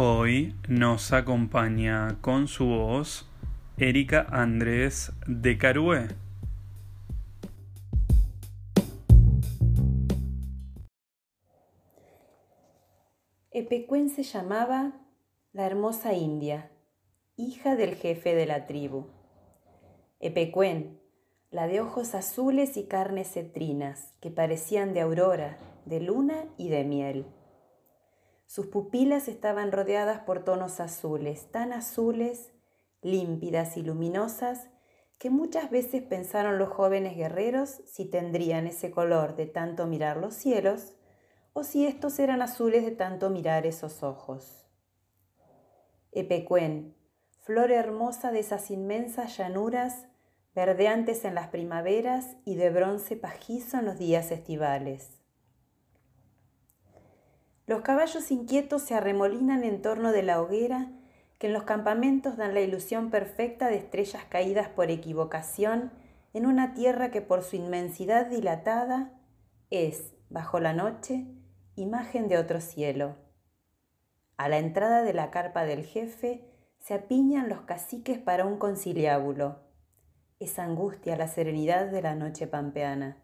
Hoy nos acompaña con su voz Erika Andrés de Carué. Epecuén se llamaba la hermosa India, hija del jefe de la tribu. Epecuén, la de ojos azules y carnes cetrinas, que parecían de aurora, de luna y de miel. Sus pupilas estaban rodeadas por tonos azules, tan azules, límpidas y luminosas, que muchas veces pensaron los jóvenes guerreros si tendrían ese color de tanto mirar los cielos, o si estos eran azules de tanto mirar esos ojos. Epecuén, flor hermosa de esas inmensas llanuras, verdeantes en las primaveras y de bronce pajizo en los días estivales. Los caballos inquietos se arremolinan en torno de la hoguera que en los campamentos dan la ilusión perfecta de estrellas caídas por equivocación en una tierra que por su inmensidad dilatada es, bajo la noche, imagen de otro cielo. A la entrada de la carpa del jefe se apiñan los caciques para un conciliábulo. Es angustia la serenidad de la noche pampeana.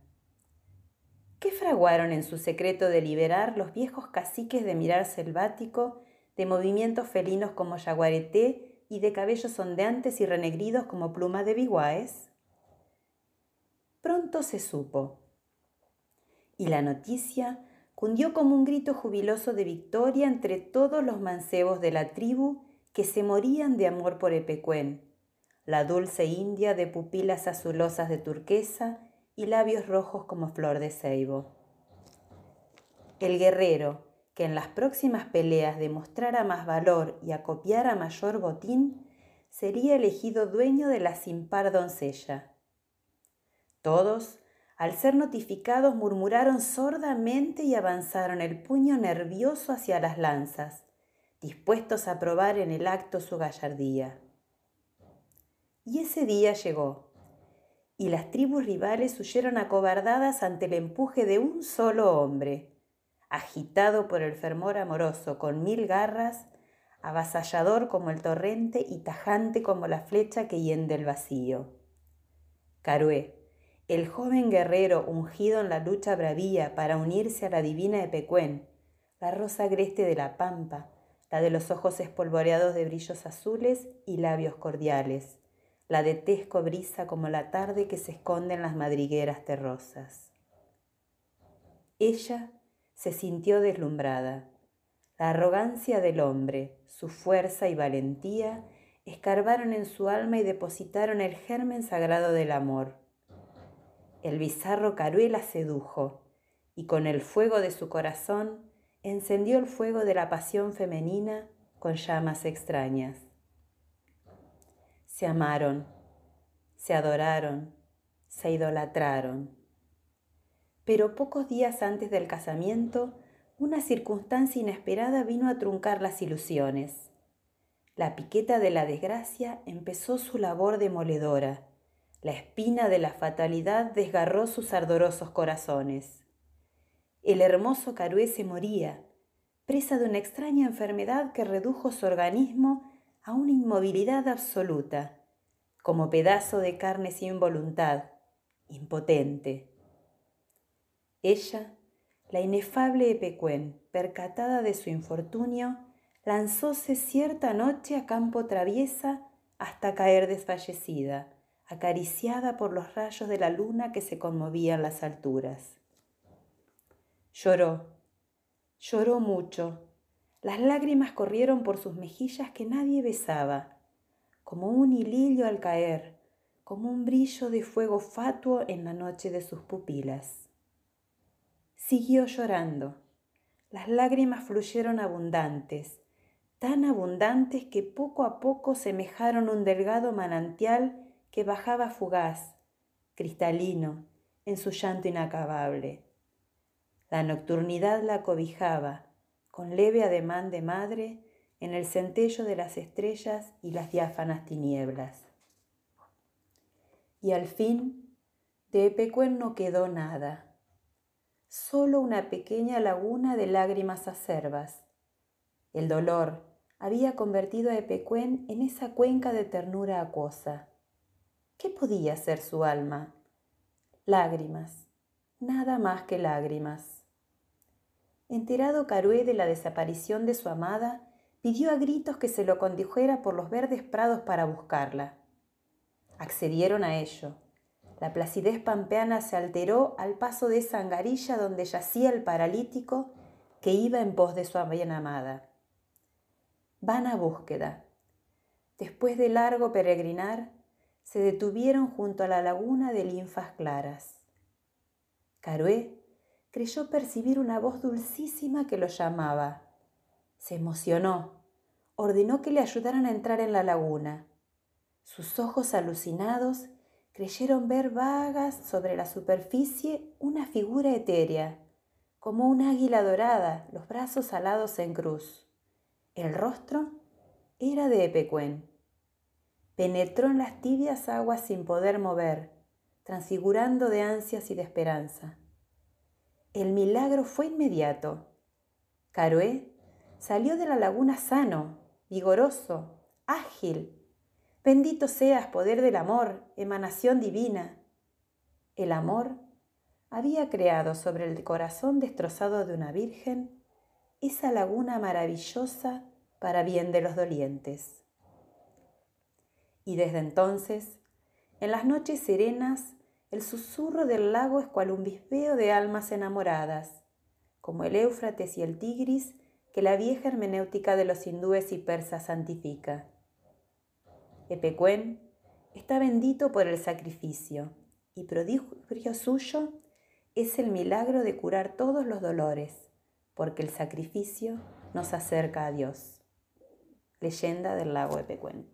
¿Qué fraguaron en su secreto deliberar los viejos caciques de mirar selvático, de movimientos felinos como yaguareté y de cabellos ondeantes y renegridos como pluma de biguaes? Pronto se supo. Y la noticia cundió como un grito jubiloso de victoria entre todos los mancebos de la tribu que se morían de amor por Epecuén, la dulce india de pupilas azulosas de turquesa y labios rojos como flor de ceibo. El guerrero, que en las próximas peleas demostrara más valor y acopiara mayor botín, sería elegido dueño de la sin par doncella. Todos, al ser notificados, murmuraron sordamente y avanzaron el puño nervioso hacia las lanzas, dispuestos a probar en el acto su gallardía. Y ese día llegó y las tribus rivales huyeron acobardadas ante el empuje de un solo hombre, agitado por el fervor amoroso con mil garras, avasallador como el torrente y tajante como la flecha que hiende el vacío. Carué, el joven guerrero ungido en la lucha bravía para unirse a la divina Epecuén, la rosa agreste de la pampa, la de los ojos espolvoreados de brillos azules y labios cordiales, la detesco brisa como la tarde que se esconde en las madrigueras terrosas. Ella se sintió deslumbrada. La arrogancia del hombre, su fuerza y valentía escarbaron en su alma y depositaron el germen sagrado del amor. El bizarro Caruela sedujo y con el fuego de su corazón encendió el fuego de la pasión femenina con llamas extrañas se amaron, se adoraron, se idolatraron. Pero pocos días antes del casamiento, una circunstancia inesperada vino a truncar las ilusiones. La piqueta de la desgracia empezó su labor demoledora. La espina de la fatalidad desgarró sus ardorosos corazones. El hermoso Carué se moría, presa de una extraña enfermedad que redujo su organismo a una inmovilidad absoluta, como pedazo de carne sin voluntad, impotente. Ella, la inefable Epecuén, percatada de su infortunio, lanzóse cierta noche a campo traviesa hasta caer desfallecida, acariciada por los rayos de la luna que se conmovían las alturas. Lloró, lloró mucho, las lágrimas corrieron por sus mejillas que nadie besaba, como un hilillo al caer, como un brillo de fuego fatuo en la noche de sus pupilas. Siguió llorando. Las lágrimas fluyeron abundantes, tan abundantes que poco a poco semejaron un delgado manantial que bajaba fugaz, cristalino, en su llanto inacabable. La nocturnidad la cobijaba, con leve ademán de madre, en el centello de las estrellas y las diáfanas tinieblas. Y al fin, de Epecuén no quedó nada, solo una pequeña laguna de lágrimas acerbas. El dolor había convertido a Epecuén en esa cuenca de ternura acuosa. ¿Qué podía ser su alma? Lágrimas, nada más que lágrimas. Enterado Carué de la desaparición de su amada, pidió a gritos que se lo condujera por los verdes prados para buscarla. Accedieron a ello. La placidez pampeana se alteró al paso de esa angarilla donde yacía el paralítico que iba en pos de su bien amada. Vana búsqueda. Después de largo peregrinar, se detuvieron junto a la laguna de linfas claras. Carué creyó percibir una voz dulcísima que lo llamaba. Se emocionó, ordenó que le ayudaran a entrar en la laguna. Sus ojos alucinados creyeron ver vagas sobre la superficie una figura etérea, como un águila dorada, los brazos alados en cruz. El rostro era de Epecuén. Penetró en las tibias aguas sin poder mover, transfigurando de ansias y de esperanza. El milagro fue inmediato. Caroé salió de la laguna sano, vigoroso, ágil, Bendito seas, poder del amor, emanación divina. El amor había creado sobre el corazón destrozado de una virgen esa laguna maravillosa para bien de los dolientes. Y desde entonces, en las noches serenas, el susurro del lago es cual un bispeo de almas enamoradas, como el Éufrates y el Tigris que la vieja hermenéutica de los hindúes y persas santifica. Epecuén está bendito por el sacrificio y prodigio suyo es el milagro de curar todos los dolores, porque el sacrificio nos acerca a Dios. Leyenda del lago Epecuén.